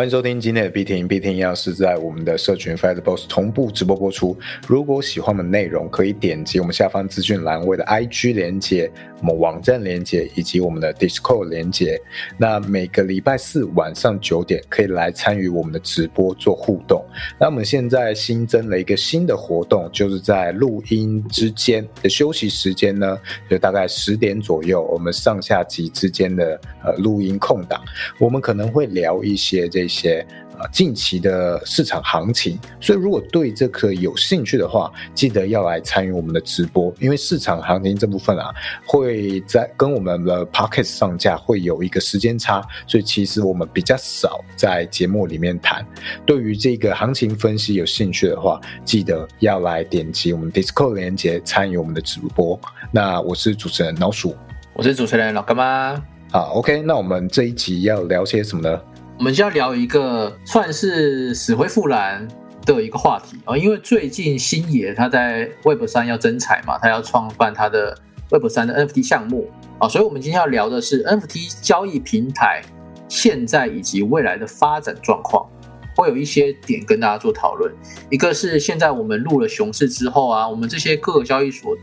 欢迎收听今天的 B 听 B 听，要是在我们的社群 Fire Boss 同步直播播出。如果喜欢我们内容，可以点击我们下方资讯栏位的 IG 连接、我们网站连接以及我们的 Discord 连接。那每个礼拜四晚上九点可以来参与我们的直播做互动。那我们现在新增了一个新的活动，就是在录音之间的休息时间呢，就大概十点左右，我们上下集之间的呃录音空档，我们可能会聊一些这。这些啊，近期的市场行情，所以如果对这个有兴趣的话，记得要来参与我们的直播，因为市场行情这部分啊，会在跟我们的 Pocket 上架会有一个时间差，所以其实我们比较少在节目里面谈。对于这个行情分析有兴趣的话，记得要来点击我们 Discord 连接参与我们的直播。那我是主持人老鼠，我是主持人老干妈。好，OK，那我们这一集要聊些什么呢？我们就要聊一个算是死灰复燃的一个话题啊，因为最近星爷他在 Web 三要增财嘛，他要创办他的 Web 三的 NFT 项目啊，所以我们今天要聊的是 NFT 交易平台现在以及未来的发展状况，会有一些点跟大家做讨论。一个是现在我们入了熊市之后啊，我们这些各个交易所的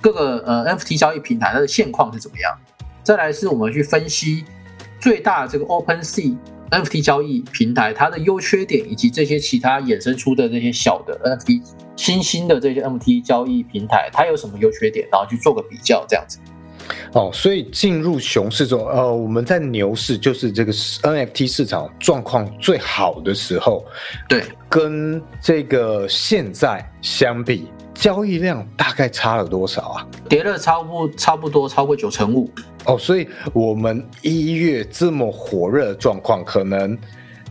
各个呃 NFT 交易平台它的现况是怎么样？再来是我们去分析最大的这个 OpenSea。NFT 交易平台它的优缺点，以及这些其他衍生出的这些小的 NFT 新兴的这些 NFT 交易平台，它有什么优缺点，然后去做个比较，这样子。哦，所以进入熊市中，呃，我们在牛市就是这个 NFT 市场状况最好的时候，对，跟这个现在相比，交易量大概差了多少啊？跌了差不差不多超过九成五。哦，所以我们一月这么火热的状况，可能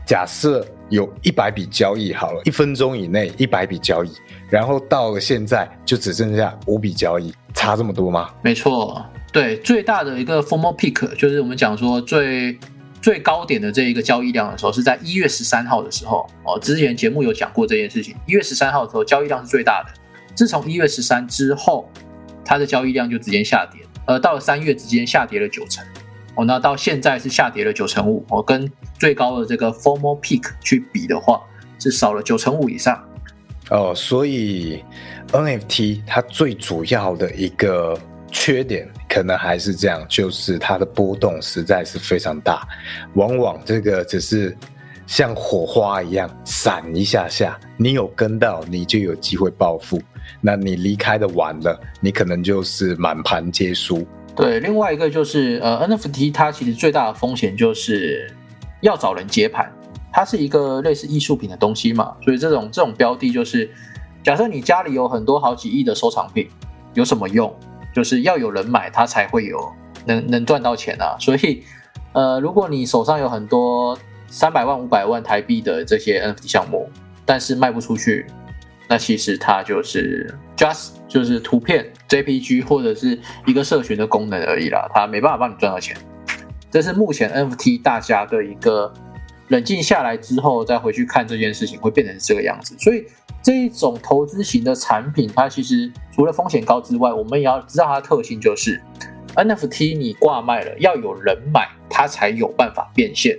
假设有一百笔交易好了，一分钟以内一百笔交易，然后到了现在就只剩下五笔交易，差这么多吗？没错，对，最大的一个 formal peak 就是我们讲说最最高点的这一个交易量的时候，是在一月十三号的时候。哦，之前节目有讲过这件事情，一月十三号的时候交易量是最大的，自从一月十三之后，它的交易量就直接下跌。呃，到了三月直接下跌了九成，哦，那到现在是下跌了九成五，哦，跟最高的这个 formal peak 去比的话，是少了九成五以上。哦，所以 NFT 它最主要的一个缺点，可能还是这样，就是它的波动实在是非常大，往往这个只是像火花一样闪一下下，你有跟到，你就有机会暴富。那你离开的晚了，你可能就是满盘皆输。对，另外一个就是呃，NFT 它其实最大的风险就是要找人接盘，它是一个类似艺术品的东西嘛，所以这种这种标的就是，假设你家里有很多好几亿的收藏品，有什么用？就是要有人买，它才会有能能赚到钱啊。所以呃，如果你手上有很多三百万、五百万台币的这些 NFT 项目，但是卖不出去。那其实它就是 just 就是图片 JPG 或者是一个社群的功能而已啦，它没办法帮你赚到钱。这是目前 NFT 大家的一个冷静下来之后再回去看这件事情会变成这个样子。所以这一种投资型的产品，它其实除了风险高之外，我们也要知道它的特性就是 NFT 你挂卖了要有人买，它才有办法变现。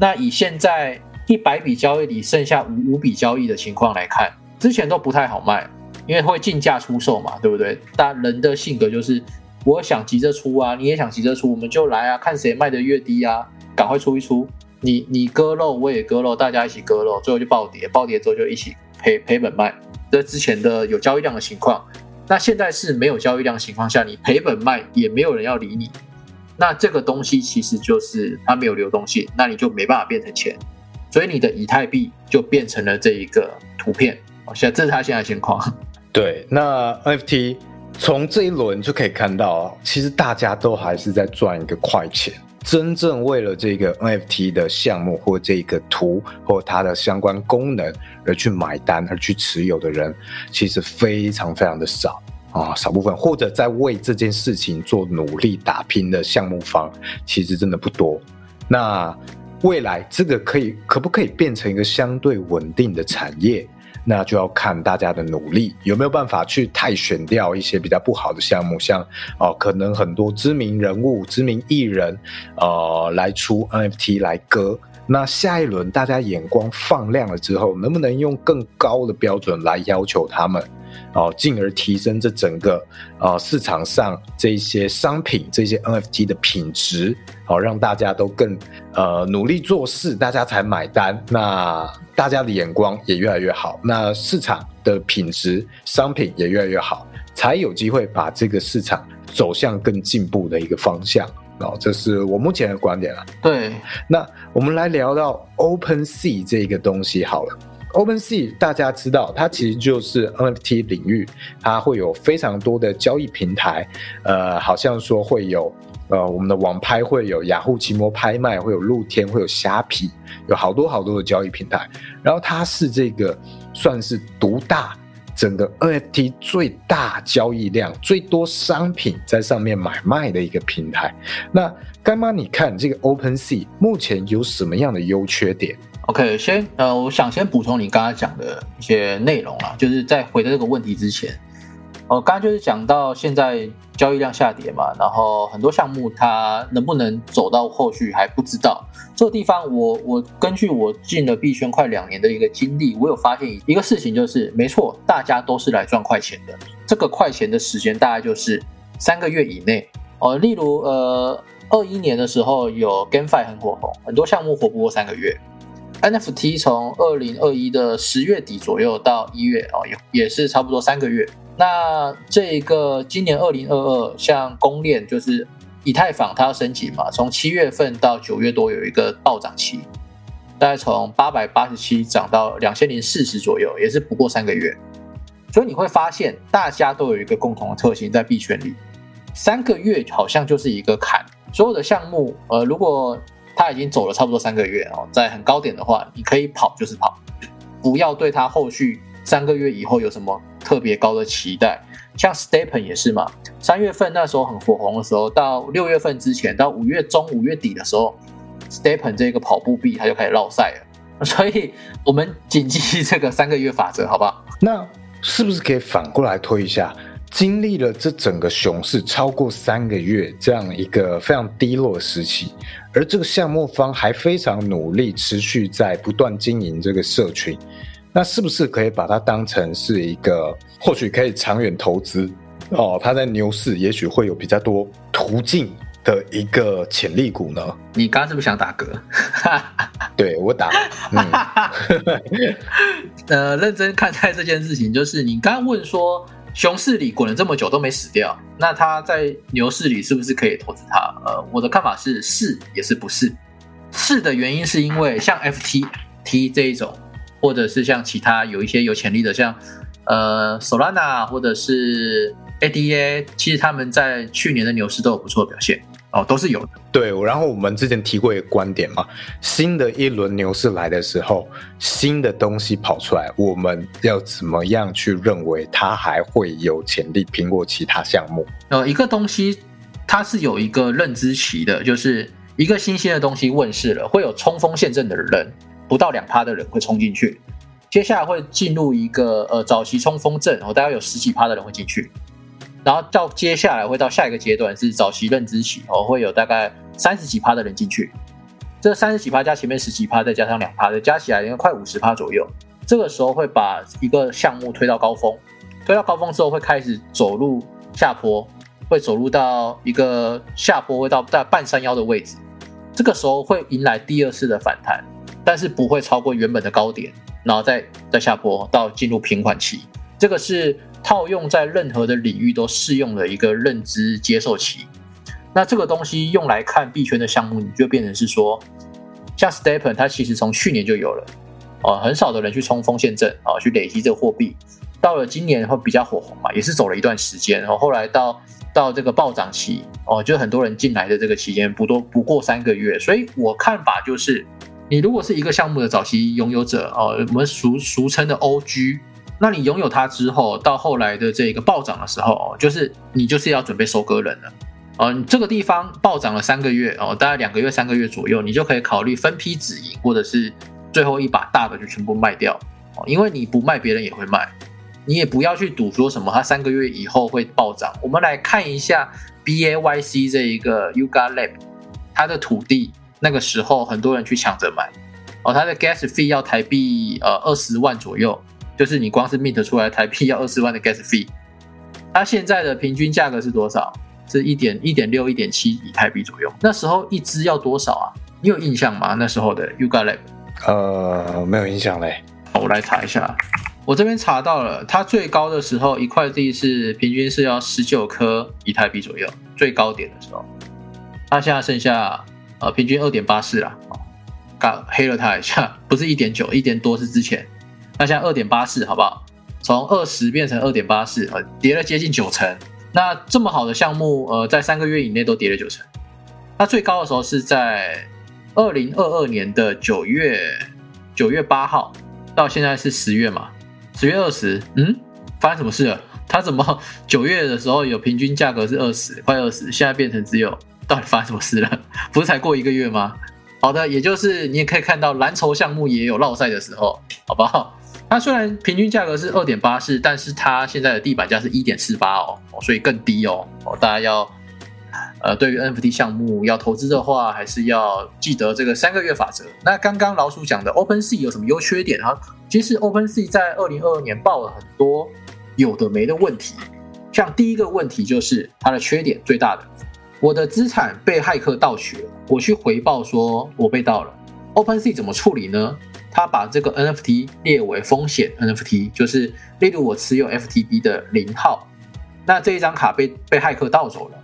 那以现在一百笔交易里剩下五五笔交易的情况来看。之前都不太好卖，因为会竞价出售嘛，对不对？但人的性格就是，我想急着出啊，你也想急着出，我们就来啊，看谁卖的越低啊，赶快出一出。你你割肉，我也割肉，大家一起割肉，最后就暴跌，暴跌之后就一起赔赔本卖。这之前的有交易量的情况，那现在是没有交易量的情况下，你赔本卖也没有人要理你。那这个东西其实就是它没有流动性，那你就没办法变成钱，所以你的以太币就变成了这一个图片。现在这是他现在情况。对，那 NFT 从这一轮就可以看到，其实大家都还是在赚一个快钱。真正为了这个 NFT 的项目或这个图或它的相关功能而去买单而去持有的人，其实非常非常的少啊，少部分或者在为这件事情做努力打拼的项目方，其实真的不多。那未来这个可以可不可以变成一个相对稳定的产业？那就要看大家的努力有没有办法去太选掉一些比较不好的项目，像哦，可能很多知名人物、知名艺人，呃，来出 NFT 来割，那下一轮大家眼光放亮了之后，能不能用更高的标准来要求他们？哦，进而提升这整个呃市场上这些商品、这些 NFT 的品质，好让大家都更呃努力做事，大家才买单。那大家的眼光也越来越好，那市场的品质、商品也越来越好，才有机会把这个市场走向更进步的一个方向。哦，这是我目前的观点了。对，那我们来聊到 Open Sea 这个东西好了。OpenSea 大家知道，它其实就是 NFT 领域，它会有非常多的交易平台，呃，好像说会有，呃，我们的网拍会有雅虎奇摩拍卖，会有露天，会有虾皮，有好多好多的交易平台。然后它是这个算是独大整个 NFT 最大交易量、最多商品在上面买卖的一个平台。那干妈，你看这个 OpenSea 目前有什么样的优缺点？OK，先呃，我想先补充你刚刚讲的一些内容啊，就是在回答这个问题之前，哦，刚刚就是讲到现在交易量下跌嘛，然后很多项目它能不能走到后续还不知道。这个地方我我根据我进了币圈快两年的一个经历，我有发现一个事情，就是没错，大家都是来赚快钱的。这个快钱的时间大概就是三个月以内哦。例如呃，二一年的时候有 GameFi 很火红，很多项目活不过三个月。NFT 从二零二一的十月底左右到一月哦，也也是差不多三个月。那这个今年二零二二，像公链就是以太坊，它要升级嘛，从七月份到九月多有一个暴涨期，大概从八百八十七涨到两千零四十左右，也是不过三个月。所以你会发现，大家都有一个共同的特性，在币圈里，三个月好像就是一个坎。所有的项目，呃，如果他已经走了差不多三个月哦，在很高点的话，你可以跑就是跑，不要对他后续三个月以后有什么特别高的期待。像 Stepen 也是嘛，三月份那时候很火红的时候，到六月份之前，到五月中五月底的时候，Stepen 这个跑步币它就开始落赛了。所以我们谨记这个三个月法则，好不好？那是不是可以反过来推一下？经历了这整个熊市超过三个月这样一个非常低落的时期，而这个项目方还非常努力，持续在不断经营这个社群，那是不是可以把它当成是一个或许可以长远投资哦？它在牛市也许会有比较多途径的一个潜力股呢？你刚刚是不是想打嗝？对我打。呃，认真看待这件事情，就是你刚刚问说。熊市里滚了这么久都没死掉，那他在牛市里是不是可以投资它？呃，我的看法是是也是不是。是的原因是因为像 FTT 这一种，或者是像其他有一些有潜力的，像呃 Solana 或者是 ADA，其实他们在去年的牛市都有不错的表现。哦，都是有的。对，然后我们之前提过一个观点嘛，新的一轮牛市来的时候，新的东西跑出来，我们要怎么样去认为它还会有潜力拼过其他项目？呃，一个东西它是有一个认知期的，就是一个新鲜的东西问世了，会有冲锋陷阵的人，不到两趴的人会冲进去，接下来会进入一个呃早期冲锋阵，哦，大概有十几趴的人会进去。然后到接下来会到下一个阶段是早期认知期哦，会有大概三十几趴的人进去，这三十几趴加前面十几趴，再加上两趴的，加起来应该快五十趴左右。这个时候会把一个项目推到高峰，推到高峰之后会开始走入下坡，会走入到一个下坡，会到在半山腰的位置。这个时候会迎来第二次的反弹，但是不会超过原本的高点，然后再再下坡到进入平缓期。这个是。套用在任何的领域都适用的一个认知接受期，那这个东西用来看币圈的项目，你就变成是说，像 Stepen，它其实从去年就有了，哦，很少的人去冲锋陷阵啊，去累积这个货币，到了今年会比较火红嘛，也是走了一段时间，然后后来到到这个暴涨期，哦，就很多人进来的这个期间不多不过三个月，所以我看法就是，你如果是一个项目的早期拥有者，哦，我们俗俗称的 OG。那你拥有它之后，到后来的这个暴涨的时候，就是你就是要准备收割人了。哦，这个地方暴涨了三个月哦，大概两个月、三个月左右，你就可以考虑分批止盈，或者是最后一把大的就全部卖掉。哦，因为你不卖，别人也会卖，你也不要去赌说什么它三个月以后会暴涨。我们来看一下 B A Y C 这一个 Yuga Lab，它的土地那个时候很多人去抢着买，哦，它的 gas fee 要台币呃二十万左右，就是你光是 mint 出来台币要二十万的 gas fee。它现在的平均价格是多少？是一点一点六、一点七以台币左右。那时候一支要多少啊？你有印象吗？那时候的 Yuga Lab？呃，没有印象嘞。我来查一下。我这边查到了，它最高的时候一块地是平均是要十九颗以太币左右，最高点的时候。它现在剩下呃平均二点八四了，刚黑了它一下，不是一点九，一点多是之前。那现在二点八四，好不好？从二十变成二点八四，呃，跌了接近九成。那这么好的项目，呃，在三个月以内都跌了九成。那最高的时候是在二零二二年的九月九月八号，到现在是十月嘛？十月二十，嗯，发生什么事了？它怎么 九月的时候有平均价格是二十，快二十，现在变成只有？到底发生什么事了？不是才过一个月吗？好的，也就是你也可以看到蓝筹项目也有落赛的时候，好不好？它虽然平均价格是二点八四，但是它现在的地板价是一点四八哦，所以更低哦。哦，大家要呃，对于 NFT 项目要投资的话，还是要记得这个三个月法则。那刚刚老鼠讲的 OpenSea 有什么优缺点啊？其实 OpenSea 在二零二二年报了很多有的没的问题，像第一个问题就是它的缺点最大的，我的资产被骇客盗取了，我去回报说我被盗了，OpenSea 怎么处理呢？他把这个 NFT 列为风险 NFT，就是例如我持有 FTB 的零号，那这一张卡被被骇客盗走了，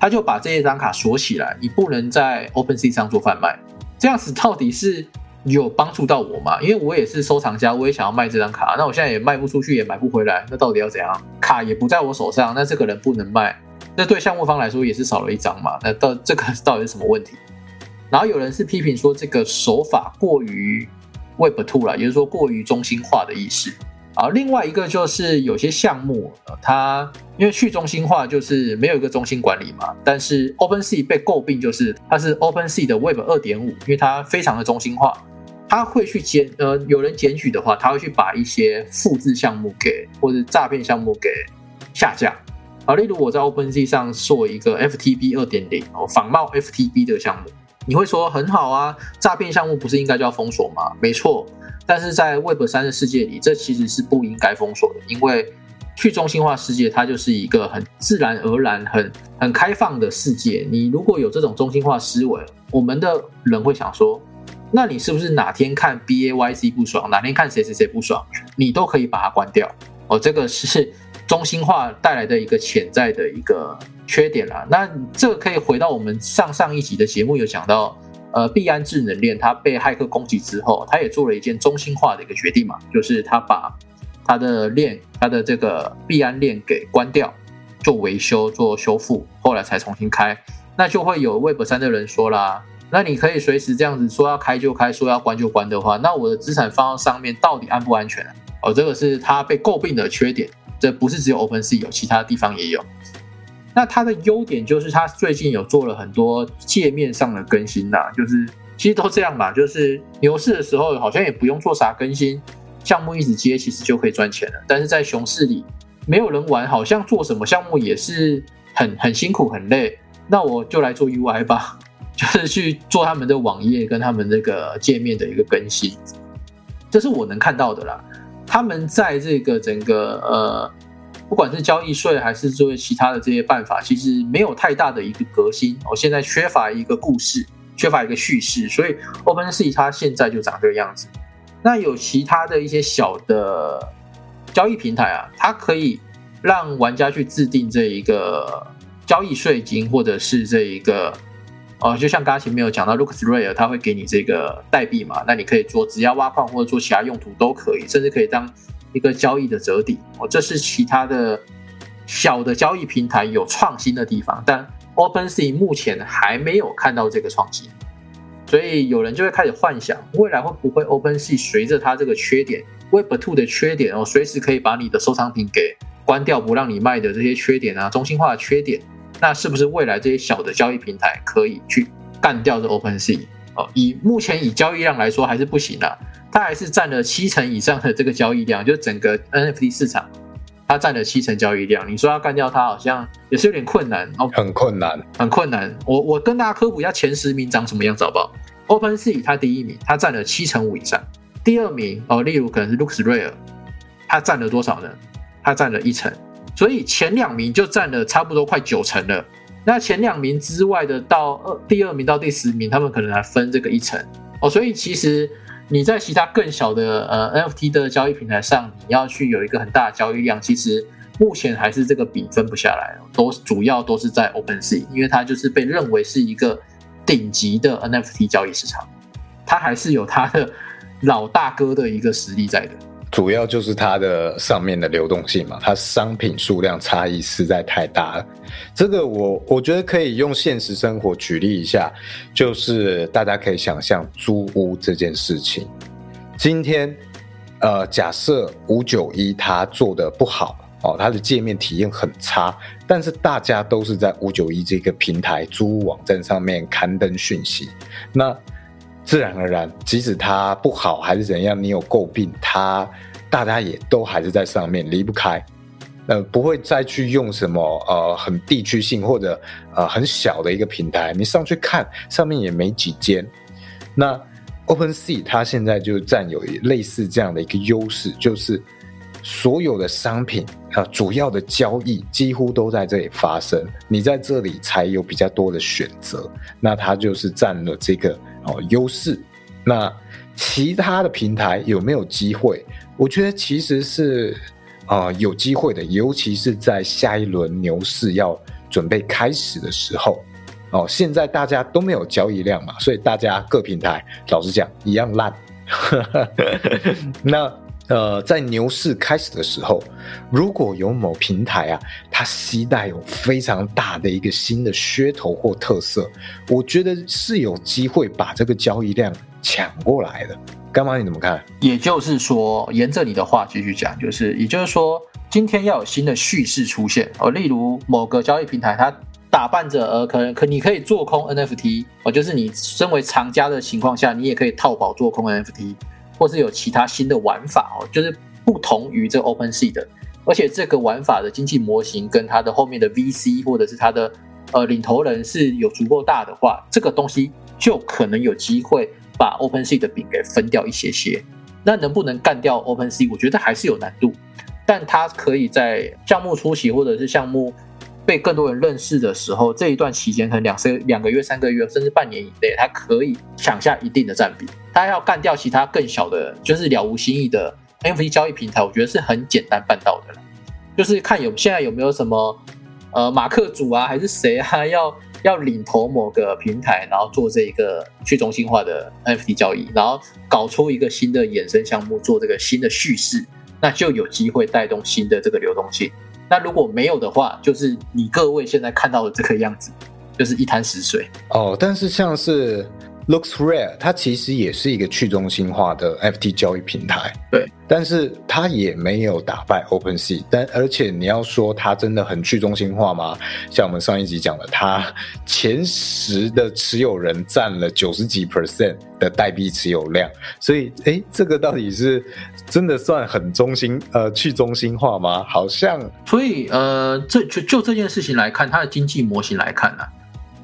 他就把这一张卡锁起来，你不能在 OpenSea 上做贩卖。这样子到底是有帮助到我吗？因为我也是收藏家，我也想要卖这张卡，那我现在也卖不出去，也买不回来，那到底要怎样？卡也不在我手上，那这个人不能卖，那对项目方来说也是少了一张嘛？那到这个到底是什么问题？然后有人是批评说这个手法过于。Web Two 啦，也就是说过于中心化的意思啊。另外一个就是有些项目，它因为去中心化就是没有一个中心管理嘛。但是 OpenSea 被诟病就是它是 OpenSea 的 Web 二点五，因为它非常的中心化，它会去检呃有人检举的话，它会去把一些复制项目给或者诈骗项目给下架啊。例如我在 OpenSea 上做一个 FTB 二点零哦，仿冒 FTB 的项目。你会说很好啊，诈骗项目不是应该就要封锁吗？没错，但是在 Web 三的世界里，这其实是不应该封锁的，因为去中心化世界它就是一个很自然而然、很很开放的世界。你如果有这种中心化思维，我们的人会想说，那你是不是哪天看 B A Y C 不爽，哪天看谁谁谁不爽，你都可以把它关掉？哦，这个是中心化带来的一个潜在的一个。缺点啦，那这个可以回到我们上上一集的节目有讲到，呃，币安智能链它被骇客攻击之后，它也做了一件中心化的一个决定嘛，就是它把它的链，它的这个币安链给关掉，做维修、做修复，后来才重新开。那就会有 Web 三的人说啦，那你可以随时这样子说要开就开，说要关就关的话，那我的资产放到上面到底安不安全？哦，这个是它被诟病的缺点，这不是只有 OpenSea 有，其他地方也有。那它的优点就是它最近有做了很多界面上的更新呐，就是其实都这样嘛，就是牛市的时候好像也不用做啥更新，项目一直接其实就可以赚钱了。但是在熊市里没有人玩，好像做什么项目也是很很辛苦很累。那我就来做 UI 吧，就是去做他们的网页跟他们那个界面的一个更新，这是我能看到的啦。他们在这个整个呃。不管是交易税还是作为其他的这些办法，其实没有太大的一个革新。我现在缺乏一个故事，缺乏一个叙事，所以 OpenSea 它现在就长这个样子。那有其他的一些小的交易平台啊，它可以让玩家去制定这一个交易税金，或者是这一个哦，就像刚刚前面有讲到 LooksRare，它会给你这个代币嘛，那你可以做只要挖矿或者做其他用途都可以，甚至可以当。一个交易的折抵哦，这是其他的小的交易平台有创新的地方，但 OpenSea 目前还没有看到这个创新，所以有人就会开始幻想，未来会不会 OpenSea 随着它这个缺点 Web2 的缺点哦，随时可以把你的收藏品给关掉，不让你卖的这些缺点啊，中心化的缺点，那是不是未来这些小的交易平台可以去干掉这 OpenSea 哦？以目前以交易量来说，还是不行啊。它还是占了七成以上的这个交易量，就整个 NFT 市场它占了七成交易量，你说要干掉它，好像也是有点困难哦，很困难，很困难。我我跟大家科普一下前十名长什么样子，好不好？OpenSea 它第一名，它占了七成五以上。第二名哦，例如可能是 LooksRare，它占了多少呢？它占了一成。所以前两名就占了差不多快九成了。那前两名之外的到二第二名到第十名，他们可能来分这个一成哦。所以其实。你在其他更小的呃 NFT 的交易平台上，你要去有一个很大的交易量，其实目前还是这个比分不下来，都主要都是在 OpenSea，因为它就是被认为是一个顶级的 NFT 交易市场，它还是有它的老大哥的一个实力在的。主要就是它的上面的流动性嘛，它商品数量差异实在太大了。这个我我觉得可以用现实生活举例一下，就是大家可以想象租屋这件事情。今天，呃，假设五九一它做的不好哦，它的界面体验很差，但是大家都是在五九一这个平台租屋网站上面刊登讯息，那。自然而然，即使它不好还是怎样，你有诟病它，大家也都还是在上面离不开，呃，不会再去用什么呃很地区性或者呃很小的一个平台，你上去看上面也没几间。那 OpenSea 它现在就占有类似这样的一个优势，就是所有的商品啊主要的交易几乎都在这里发生，你在这里才有比较多的选择，那它就是占了这个。哦，优势。那其他的平台有没有机会？我觉得其实是啊有机会的，尤其是在下一轮牛市要准备开始的时候。哦，现在大家都没有交易量嘛，所以大家各平台老实讲一样烂。那。呃，在牛市开始的时候，如果有某平台啊，它携带有非常大的一个新的噱头或特色，我觉得是有机会把这个交易量抢过来的。干妈你怎么看？也就是说，沿着你的话继续讲，就是也就是说，今天要有新的叙事出现哦，例如某个交易平台它打扮着呃，可能可你可以做空 NFT 哦，就是你身为藏家的情况下，你也可以套保做空 NFT。或是有其他新的玩法哦，就是不同于这 OpenSea 的，而且这个玩法的经济模型跟它的后面的 VC 或者是它的呃领头人是有足够大的话，这个东西就可能有机会把 OpenSea 的饼给分掉一些些。那能不能干掉 OpenSea？我觉得还是有难度，但它可以在项目初期或者是项目。被更多人认识的时候，这一段期间可能两三两个月、三个月，甚至半年以内，它可以抢下一定的占比。它要干掉其他更小的，就是了无新意的 NFT 交易平台，我觉得是很简单办到的。就是看有现在有没有什么呃马克组啊，还是谁啊，要要领头某个平台，然后做这一个去中心化的 NFT 交易，然后搞出一个新的衍生项目，做这个新的叙事，那就有机会带动新的这个流动性。那如果没有的话，就是你各位现在看到的这个样子，就是一滩死水哦。但是像是 Looks Rare，它其实也是一个去中心化的 FT 交易平台，对。但是它也没有打败 OpenSea，但而且你要说它真的很去中心化吗？像我们上一集讲的，它前十的持有人占了九十几 percent 的代币持有量，所以哎，这个到底是真的算很中心呃去中心化吗？好像。所以呃，这就就这件事情来看，它的经济模型来看呢，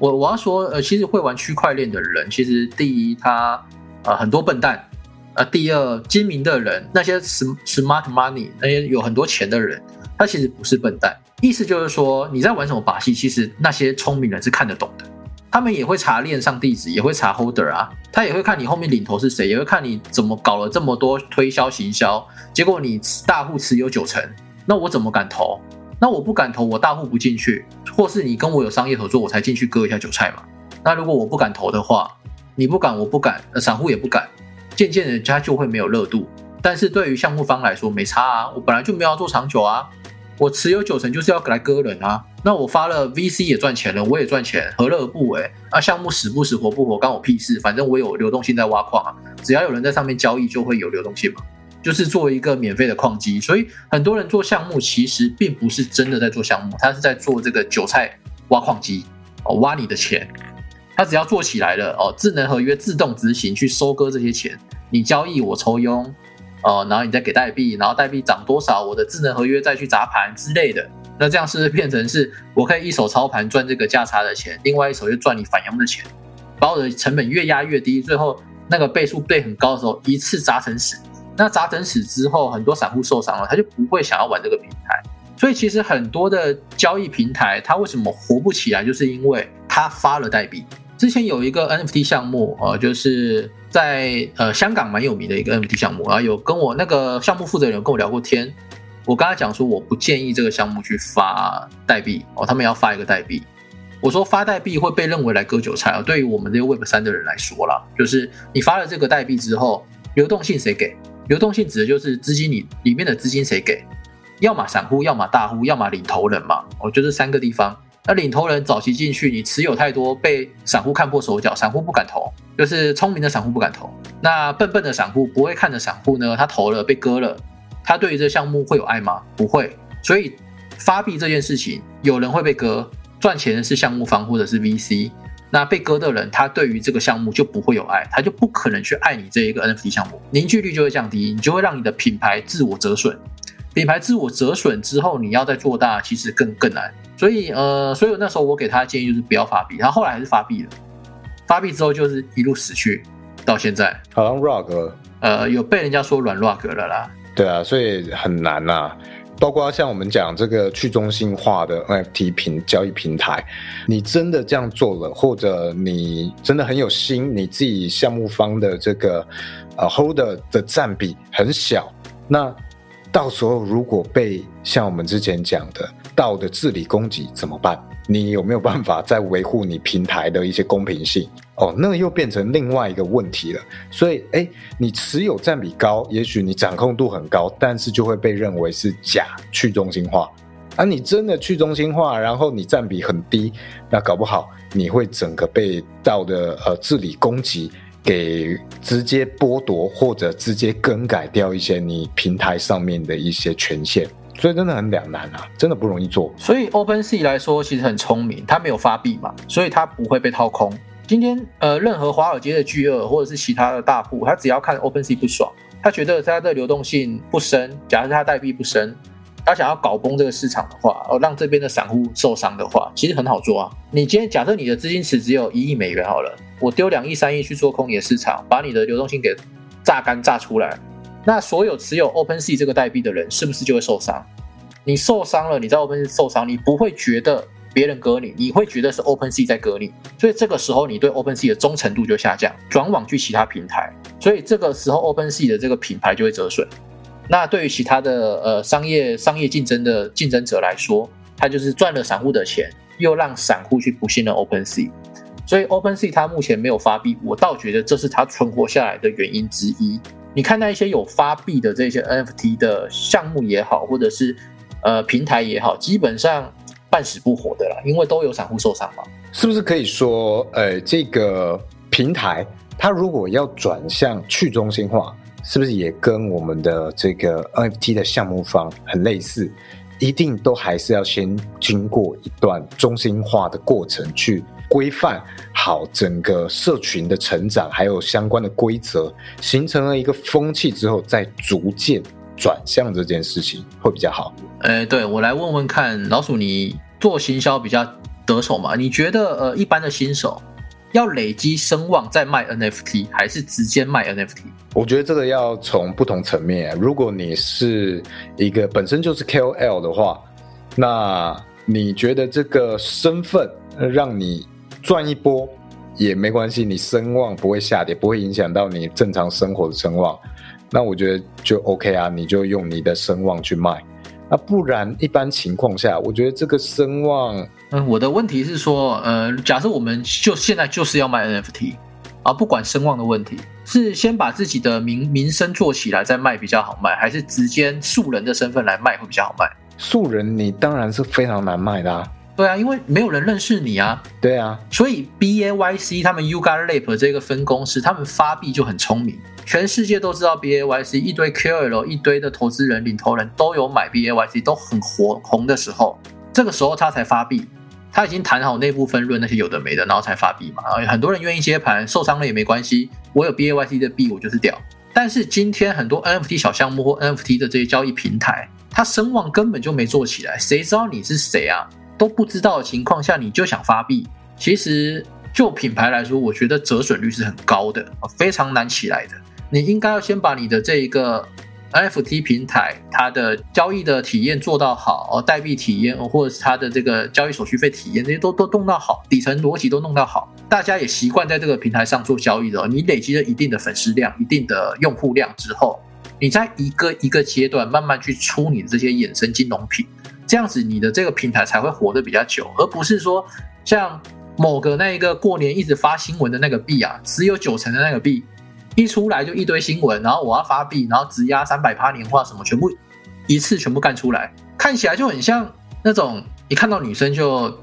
我我要说呃，其实会玩区块链的人，其实第一他呃很多笨蛋。呃，第二，精明的人，那些 smart money，那些有很多钱的人，他其实不是笨蛋。意思就是说，你在玩什么把戏，其实那些聪明人是看得懂的。他们也会查链上地址，也会查 holder 啊，他也会看你后面领头是谁，也会看你怎么搞了这么多推销行销，结果你大户持有九成，那我怎么敢投？那我不敢投，我大户不进去，或是你跟我有商业合作，我才进去割一下韭菜嘛。那如果我不敢投的话，你不敢，我不敢，散户也不敢。渐渐的，它就会没有热度。但是对于项目方来说，没差啊，我本来就没有要做长久啊，我持有九成就是要来割人啊。那我发了 VC 也赚钱了，我也赚钱，何乐而不为？啊，项目死不死，活不活，关我屁事。反正我有流动性在挖矿啊，只要有人在上面交易，就会有流动性嘛。就是做一个免费的矿机，所以很多人做项目其实并不是真的在做项目，他是在做这个韭菜挖矿机哦，挖你的钱。他只要做起来了哦，智能合约自动执行去收割这些钱，你交易我抽佣，哦，然后你再给代币，然后代币涨多少，我的智能合约再去砸盘之类的。那这样是不是变成是我可以一手操盘赚这个价差的钱，另外一手又赚你反佣的钱，把我的成本越压越低，最后那个倍数倍很高的时候，一次砸成死。那砸整死之后，很多散户受伤了，他就不会想要玩这个平台。所以其实很多的交易平台，它为什么活不起来，就是因为它发了代币。之前有一个 NFT 项目，呃，就是在呃香港蛮有名的一个 NFT 项目，然后有跟我那个项目负责人跟我聊过天。我跟他讲说，我不建议这个项目去发代币哦，他们要发一个代币。我说发代币会被认为来割韭菜啊，对于我们这个 Web 三的人来说啦，就是你发了这个代币之后，流动性谁给？流动性指的就是资金里里面的资金谁给？要么散户，要么大户，要么领头人嘛。我就这三个地方。那领头人早期进去，你持有太多，被散户看破手脚，散户不敢投，就是聪明的散户不敢投。那笨笨的散户不会看的散户呢，他投了被割了，他对于这项目会有爱吗？不会。所以发币这件事情，有人会被割，赚钱的是项目方或者是 VC。那被割的人，他对于这个项目就不会有爱，他就不可能去爱你这一个 NFT 项目，凝聚力就会降低，你就会让你的品牌自我折损。品牌自我折损之后，你要再做大，其实更更难。所以，呃，所以那时候我给他的建议就是不要发币。他后来还是发币了，发币之后就是一路死去，到现在好像 rug，呃，有被人家说软 rug 了啦。对啊，所以很难呐。包括像我们讲这个去中心化的 NFT 平交易平台，你真的这样做了，或者你真的很有心，你自己项目方的这个呃 holder 的占比很小，那。到时候如果被像我们之前讲的道的治理攻击怎么办？你有没有办法再维护你平台的一些公平性？哦，那又变成另外一个问题了。所以，哎，你持有占比高，也许你掌控度很高，但是就会被认为是假去中心化。而你真的去中心化，然后你占比很低，那搞不好你会整个被道的呃治理攻击。给直接剥夺或者直接更改掉一些你平台上面的一些权限，所以真的很两难啊，真的不容易做。所以 OpenSea 来说其实很聪明，它没有发币嘛，所以它不会被掏空。今天呃，任何华尔街的巨鳄或者是其他的大户，他只要看 OpenSea 不爽，他觉得它的流动性不深，假设它代币不深。他想要搞崩这个市场的话，哦，让这边的散户受伤的话，其实很好做啊。你今天假设你的资金池只有一亿美元好了，我丢两亿、三亿去做空你的市场，把你的流动性给榨干、榨出来，那所有持有 OpenSea 这个代币的人是不是就会受伤？你受伤了，你在 OpenSea 受伤，你不会觉得别人割你，你会觉得是 OpenSea 在割你，所以这个时候你对 OpenSea 的忠诚度就下降，转往去其他平台，所以这个时候 OpenSea 的这个品牌就会折损。那对于其他的呃商业商业竞争的竞争者来说，他就是赚了散户的钱，又让散户去不信任 OpenSea，所以 OpenSea 它目前没有发币，我倒觉得这是它存活下来的原因之一。你看那一些有发币的这些 NFT 的项目也好，或者是呃平台也好，基本上半死不活的啦，因为都有散户受伤嘛。是不是可以说，呃，这个平台它如果要转向去中心化？是不是也跟我们的这个 NFT 的项目方很类似？一定都还是要先经过一段中心化的过程，去规范好整个社群的成长，还有相关的规则，形成了一个风气之后，再逐渐转向这件事情会比较好。哎，对我来问问看，老鼠，你做行销比较得手嘛？你觉得呃，一般的新手？要累积声望再卖 NFT，还是直接卖 NFT？我觉得这个要从不同层面。如果你是一个本身就是 KOL 的话，那你觉得这个身份让你赚一波也没关系，你声望不会下跌，不会影响到你正常生活的声望，那我觉得就 OK 啊，你就用你的声望去卖。那不然，一般情况下，我觉得这个声望，嗯，我的问题是说，呃，假设我们就现在就是要卖 NFT，啊，不管声望的问题，是先把自己的名名声做起来再卖比较好卖，还是直接素人的身份来卖会比较好卖？素人你当然是非常难卖的啊。对啊，因为没有人认识你啊。对啊，所以 B A Y C 他们 Uga Lab 这个分公司，他们发币就很聪明。全世界都知道 B A Y C，一堆 K O L，一堆的投资人、领头人都有买 B A Y C，都很火红的时候，这个时候他才发币。他已经谈好内部分论那些有的没的，然后才发币嘛。很多人愿意接盘，受伤了也没关系，我有 B A Y C 的币，我就是屌。但是今天很多 NFT 小项目或 NFT 的这些交易平台，它声望根本就没做起来，谁知道你是谁啊？都不知道的情况下，你就想发币，其实就品牌来说，我觉得折损率是很高的，非常难起来的。你应该要先把你的这一个 NFT 平台它的交易的体验做到好，代币体验或者是它的这个交易手续费体验这些都都弄到好，底层逻辑都弄到好，大家也习惯在这个平台上做交易的。你累积了一定的粉丝量、一定的用户量之后，你在一个一个阶段慢慢去出你的这些衍生金融品。这样子，你的这个平台才会活得比较久，而不是说像某个那一个过年一直发新闻的那个币啊，只有九成的那个币一出来就一堆新闻，然后我要发币，然后质押三百趴年化什么，全部一次全部干出来，看起来就很像那种一看到女生就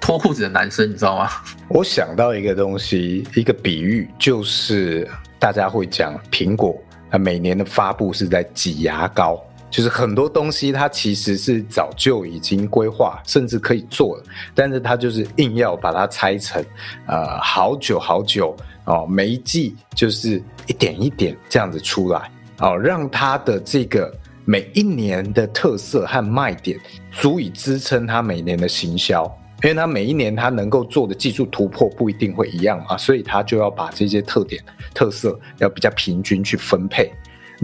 脱裤子的男生，你知道吗？我想到一个东西，一个比喻，就是大家会讲苹果，它每年的发布是在挤牙膏。就是很多东西，它其实是早就已经规划，甚至可以做了，但是它就是硬要把它拆成，呃，好久好久哦，每一季就是一点一点这样子出来，哦，让它的这个每一年的特色和卖点足以支撑它每年的行销，因为它每一年它能够做的技术突破不一定会一样啊，所以它就要把这些特点特色要比较平均去分配。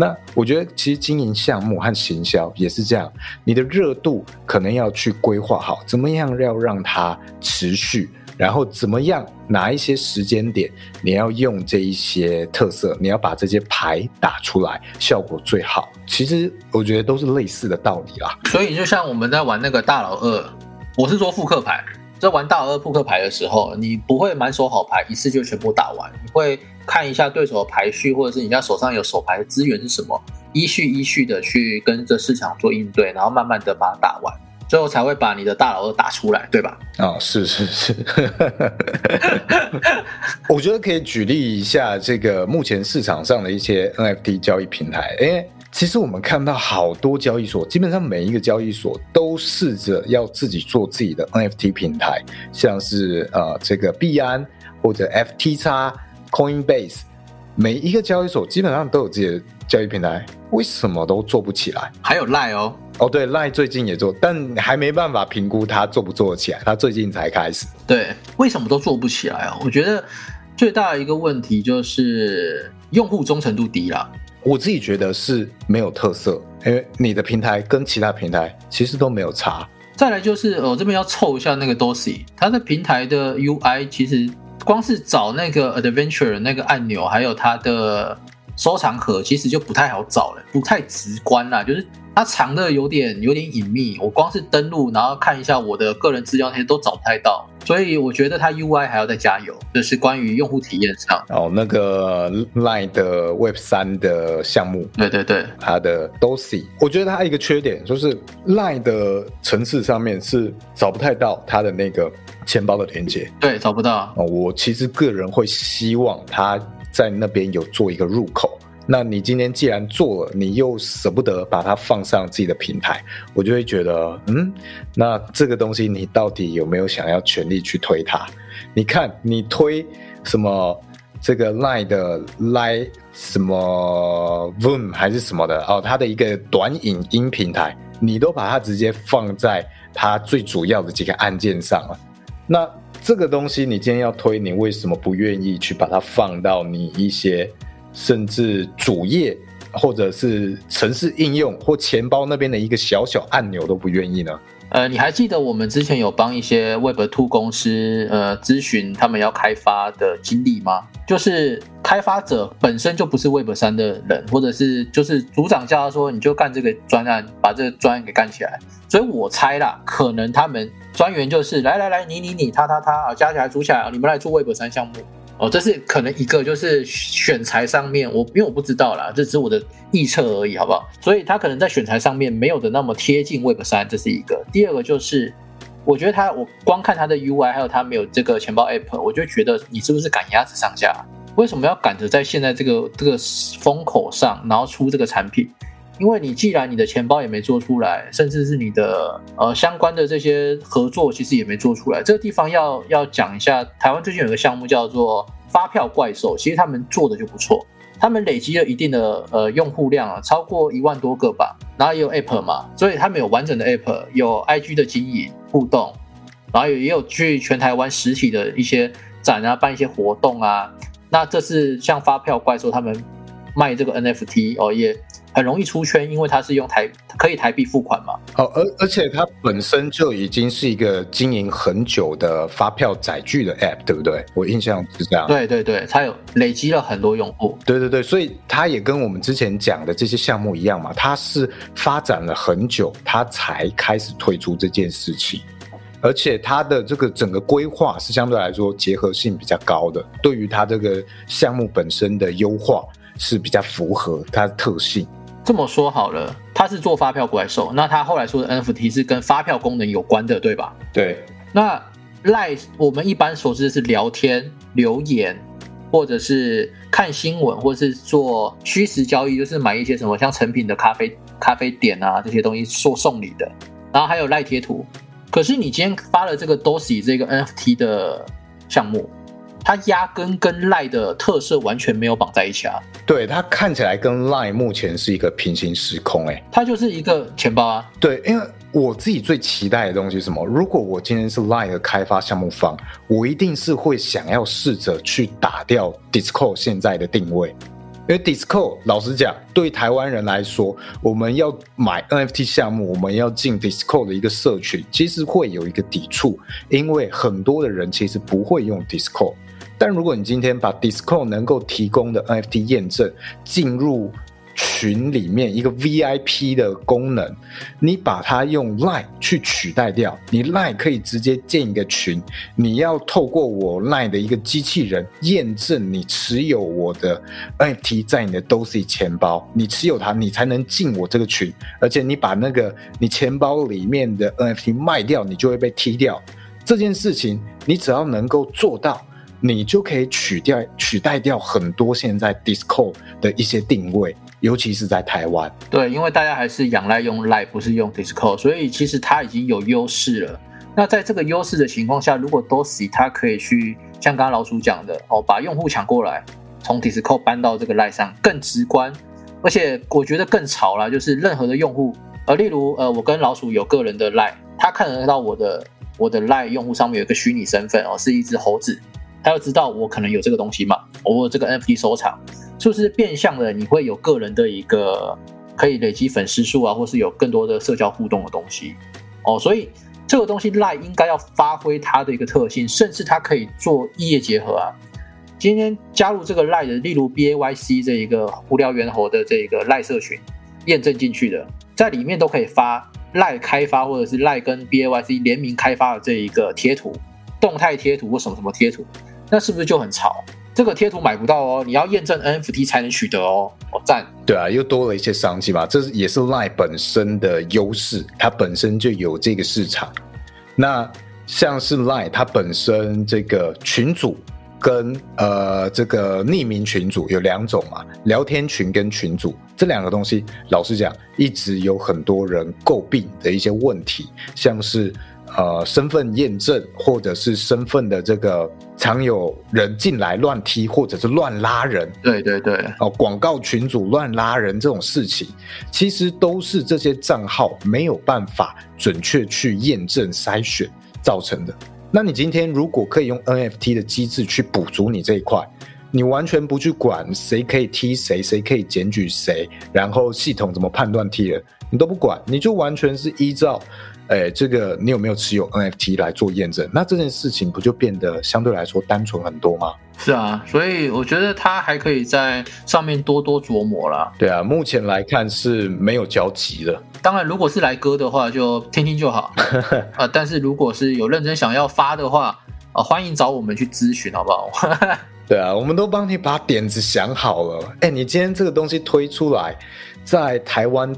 那我觉得，其实经营项目和行销也是这样，你的热度可能要去规划好，怎么样要让它持续，然后怎么样哪一些时间点你要用这一些特色，你要把这些牌打出来，效果最好。其实我觉得都是类似的道理啦。所以就像我们在玩那个大佬二，我是说复刻牌，在玩大佬二扑克牌的时候，你不会满手好牌一次就全部打完，你会。看一下对手的排序，或者是你家手上有手牌的资源是什么，依序依序的去跟着市场做应对，然后慢慢的把它打完，最后才会把你的大佬都打出来，对吧？啊，是是是，我觉得可以举例一下这个目前市场上的一些 NFT 交易平台，因为其实我们看到好多交易所，基本上每一个交易所都试着要自己做自己的 NFT 平台，像是呃这个币安或者 FTX。Coinbase 每一个交易所基本上都有自己的交易平台，为什么都做不起来？还有赖哦，哦对，赖最近也做，但还没办法评估它做不做得起来，它最近才开始。对，为什么都做不起来啊？我觉得最大的一个问题就是用户忠诚度低了。我自己觉得是没有特色，因为你的平台跟其他平台其实都没有差。再来就是我这边要凑一下那个 Dosi，它的平台的 UI 其实。光是找那个 adventure 那个按钮，还有它的收藏盒，其实就不太好找了，不太直观啦。就是它藏的有点有点隐秘，我光是登录，然后看一下我的个人资料那些都找不太到。所以我觉得它 UI 还要再加油，就是关于用户体验上。哦，那个 Line 的 Web 三的项目，对对对，它的 Dosi，我觉得它一个缺点就是 Line 的层次上面是找不太到它的那个。钱包的连接对找不到哦，我其实个人会希望他在那边有做一个入口。那你今天既然做了，你又舍不得把它放上自己的平台，我就会觉得，嗯，那这个东西你到底有没有想要全力去推它？你看你推什么这个 Line 的 Line 什么 Voom 还是什么的哦，它的一个短影音平台，你都把它直接放在它最主要的几个按键上了。那这个东西你今天要推，你为什么不愿意去把它放到你一些甚至主页或者是城市应用或钱包那边的一个小小按钮都不愿意呢？呃，你还记得我们之前有帮一些 Web Two 公司呃咨询他们要开发的经历吗？就是开发者本身就不是 Web 三的人，或者是就是组长叫他说你就干这个专案，把这个专案给干起来。所以我猜啦，可能他们专员就是来来来你你你他他他啊，加起来组起来，你们来做 Web 三项目。哦，这是可能一个就是选材上面，我因为我不知道啦，这只是我的臆测而已，好不好？所以他可能在选材上面没有的那么贴近 Web 三，这是一个。第二个就是，我觉得他我光看他的 UI，还有他没有这个钱包 App，我就觉得你是不是赶鸭子上架？为什么要赶着在现在这个这个风口上，然后出这个产品？因为你既然你的钱包也没做出来，甚至是你的呃相关的这些合作其实也没做出来，这个地方要要讲一下。台湾最近有个项目叫做发票怪兽，其实他们做的就不错，他们累积了一定的呃用户量啊，超过一万多个吧，然后也有 App 嘛，所以他们有完整的 App，有 IG 的经营互动，然后也有去全台湾实体的一些展啊，办一些活动啊。那这是像发票怪兽他们卖这个 NFT 哦，也很容易出圈，因为它是用台可以台币付款嘛。哦，而而且它本身就已经是一个经营很久的发票载具的 App，对不对？我印象是这样。对对对，它有累积了很多用户。对对对，所以它也跟我们之前讲的这些项目一样嘛，它是发展了很久，它才开始推出这件事情。而且它的这个整个规划是相对来说结合性比较高的，对于它这个项目本身的优化是比较符合它的特性。这么说好了，他是做发票怪兽，那他后来说的 NFT 是跟发票功能有关的，对吧？对。那赖我们一般所知的是聊天、留言，或者是看新闻，或者是做虚实交易，就是买一些什么像成品的咖啡咖啡点啊这些东西送送礼的，然后还有赖贴图。可是你今天发了这个 Dosi 这个 NFT 的项目，它压根跟 Line 的特色完全没有绑在一起啊。对，它看起来跟 Line 目前是一个平行时空，哎，它就是一个钱包啊。对，因为我自己最期待的东西是什么？如果我今天是 Line 的开发项目方，我一定是会想要试着去打掉 Discord 现在的定位。因为 Discord 老实讲，对台湾人来说，我们要买 NFT 项目，我们要进 Discord 的一个社群，其实会有一个抵触，因为很多的人其实不会用 Discord。但如果你今天把 Discord 能够提供的 NFT 验证进入，群里面一个 VIP 的功能，你把它用 Line 去取代掉，你 Line 可以直接建一个群，你要透过我 Line 的一个机器人验证你持有我的 NFT 在你的 Dosi 钱包，你持有它，你才能进我这个群，而且你把那个你钱包里面的 NFT 卖掉，你就会被踢掉。这件事情你只要能够做到，你就可以取掉取代掉很多现在 Discord 的一些定位。尤其是在台湾，对，因为大家还是仰赖用 Line，不是用 Discord，所以其实它已经有优势了。那在这个优势的情况下，如果 Dosi 它可以去像刚刚老鼠讲的哦，把用户抢过来，从 Discord 搬到这个 Line 上，更直观，而且我觉得更潮了。就是任何的用户，呃，例如呃，我跟老鼠有个人的 Line，他看得到我的我的 Line 用户上面有一个虚拟身份哦，是一只猴子，他要知道我可能有这个东西嘛，我有这个 NFT 收藏。就是变相的，你会有个人的一个可以累积粉丝数啊，或是有更多的社交互动的东西哦。所以这个东西赖应该要发挥它的一个特性，甚至它可以做异业结合啊。今天加入这个赖的，例如 B A Y C 这一个无聊猿猴的这一个赖社群，验证进去的，在里面都可以发赖开发或者是赖跟 B A Y C 联名开发的这一个贴图，动态贴图或什么什么贴图，那是不是就很潮？这个贴图买不到哦，你要验证 NFT 才能取得哦。哦，赞。对啊，又多了一些商机嘛，这也是 Line 本身的优势，它本身就有这个市场。那像是 Line 它本身这个群组跟呃这个匿名群组有两种嘛，聊天群跟群组这两个东西，老实讲，一直有很多人诟病的一些问题，像是。呃，身份验证或者是身份的这个，常有人进来乱踢或者是乱拉人，对对对，哦，广告群组乱拉人这种事情，其实都是这些账号没有办法准确去验证筛选造成的。那你今天如果可以用 NFT 的机制去补足你这一块，你完全不去管谁可以踢谁，谁可以检举谁，然后系统怎么判断踢人，你都不管，你就完全是依照。哎，这个你有没有持有 NFT 来做验证？那这件事情不就变得相对来说单纯很多吗？是啊，所以我觉得他还可以在上面多多琢磨啦。对啊，目前来看是没有交集的。当然，如果是来割的话，就听听就好 啊。但是如果是有认真想要发的话啊，欢迎找我们去咨询，好不好？对啊，我们都帮你把点子想好了。哎，你今天这个东西推出来，在台湾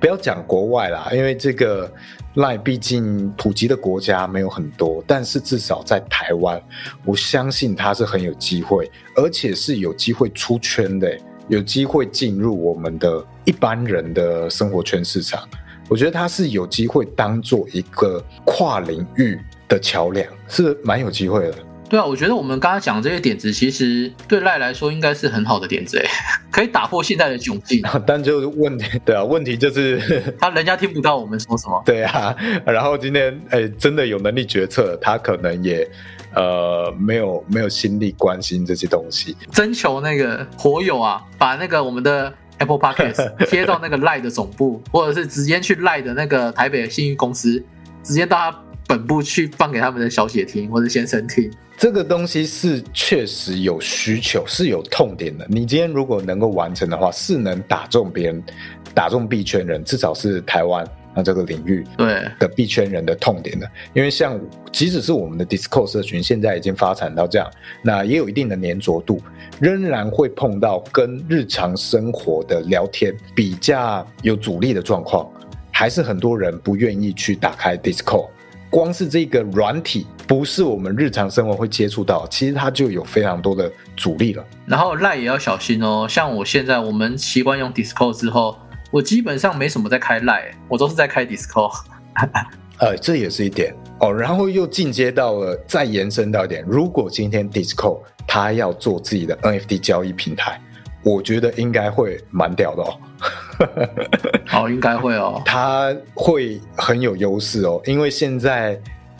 不要讲国外啦，因为这个。赖毕竟普及的国家没有很多，但是至少在台湾，我相信它是很有机会，而且是有机会出圈的，有机会进入我们的一般人的生活圈市场。我觉得它是有机会当做一个跨领域的桥梁，是蛮有机会的。对啊，我觉得我们刚刚讲这些点子，其实对赖来说应该是很好的点子，哎，可以打破现在的窘境。但就是问题，对啊，问题就是 他人家听不到我们说什么。对啊，然后今天哎，真的有能力决策，他可能也呃没有没有心力关心这些东西。征求那个火友啊，把那个我们的 Apple Podcast 贴到那个赖的总部，或者是直接去赖的那个台北的信誉公司，直接到他本部去放给他们的小姐听或者先生听。这个东西是确实有需求，是有痛点的。你今天如果能够完成的话，是能打中别人，打中币圈人，至少是台湾那这个领域对的币圈人的痛点的。因为像即使是我们的 Discord 社群，现在已经发展到这样，那也有一定的粘着度，仍然会碰到跟日常生活的聊天比较有阻力的状况，还是很多人不愿意去打开 Discord。光是这个软体不是我们日常生活会接触到，其实它就有非常多的阻力了。然后赖也要小心哦，像我现在我们习惯用 Discord 之后，我基本上没什么在开赖，我都是在开 Discord。呃，这也是一点哦。然后又进阶到了，再延伸到一点，如果今天 Discord 它要做自己的 NFT 交易平台，我觉得应该会蛮屌的哦。哦，应该会哦，它会很有优势哦，因为现在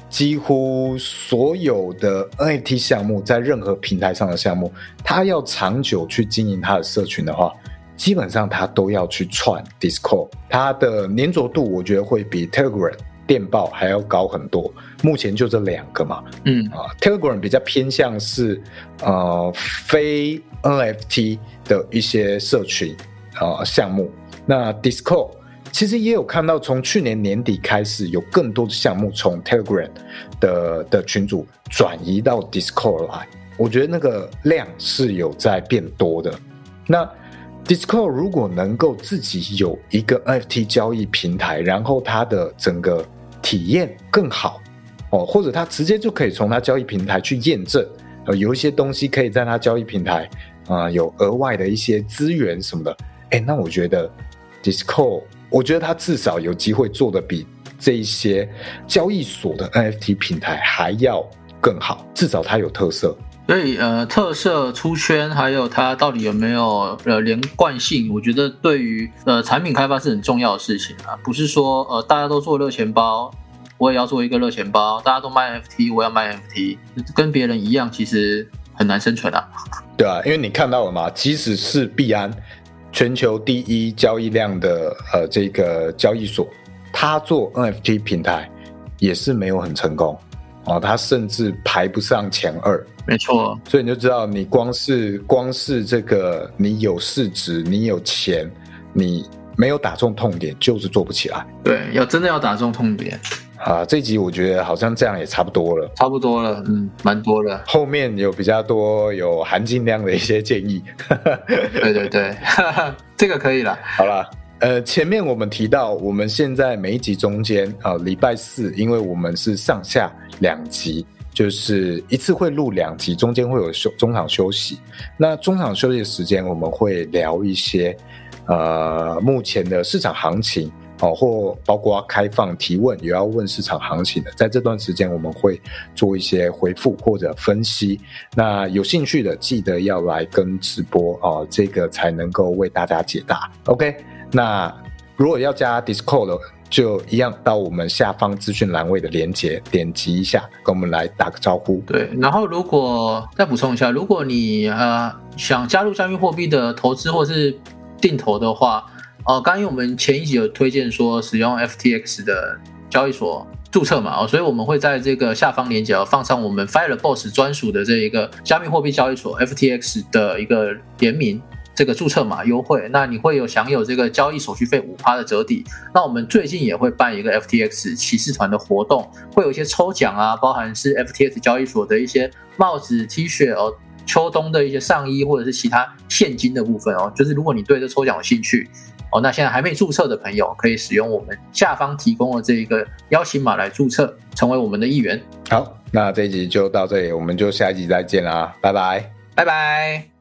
几乎所有的 NFT 项目在任何平台上的项目，它要长久去经营它的社群的话，基本上它都要去串 Discord，它的粘着度我觉得会比 Telegram 电报还要高很多。目前就这两个嘛，嗯啊，Telegram 比较偏向是呃非 NFT 的一些社群啊项目。那 Discord 其实也有看到，从去年年底开始，有更多的项目从 Telegram 的的群组转移到 Discord 来。我觉得那个量是有在变多的。那 Discord 如果能够自己有一个 NFT 交易平台，然后它的整个体验更好哦，或者它直接就可以从它交易平台去验证，呃，有一些东西可以在它交易平台啊有额外的一些资源什么的，哎，那我觉得。Discord，我觉得它至少有机会做的比这一些交易所的 NFT 平台还要更好，至少它有特色。所以呃，特色出圈，还有它到底有没有呃连贯性，我觉得对于呃产品开发是很重要的事情啊。不是说呃大家都做热钱包，我也要做一个热钱包；大家都卖 NFT，我要卖 NFT，跟别人一样，其实很难生存啊。对啊，因为你看到了嘛，即使是币安。全球第一交易量的呃这个交易所，它做 NFT 平台也是没有很成功哦，它甚至排不上前二。没错，所以你就知道，你光是光是这个，你有市值，你有钱，你没有打中痛点，就是做不起来。对，要真的要打中痛点。啊，这集我觉得好像这样也差不多了，差不多了，嗯，蛮多了。后面有比较多有含金量的一些建议，对 对对，这个可以了。好了，呃，前面我们提到，我们现在每一集中间啊，礼拜四，因为我们是上下两集，就是一次会录两集，中间会有休中场休息。那中场休息的时间，我们会聊一些呃目前的市场行情。哦，或包括开放提问，也要问市场行情的，在这段时间我们会做一些回复或者分析。那有兴趣的记得要来跟直播哦，这个才能够为大家解答。OK，那如果要加 Discord 的，就一样到我们下方资讯栏位的连接，点击一下，跟我们来打个招呼。对，然后如果再补充一下，如果你呃想加入加密货币的投资或是定投的话。哦，刚因为我们前一集有推荐说使用 FTX 的交易所注册嘛，哦，所以我们会在这个下方链接放上我们 FireBoss 专属的这一个加密货币交易所 FTX 的一个联名这个注册码优惠，那你会有享有这个交易手续费五趴的折抵。那我们最近也会办一个 FTX 骑士团的活动，会有一些抽奖啊，包含是 FTX 交易所的一些帽子、T 恤哦，秋冬的一些上衣或者是其他现金的部分哦，就是如果你对这抽奖有兴趣。哦，那现在还没注册的朋友可以使用我们下方提供的这一个邀请码来注册，成为我们的一员。好，那这一集就到这里，我们就下一集再见啦，拜拜，拜拜。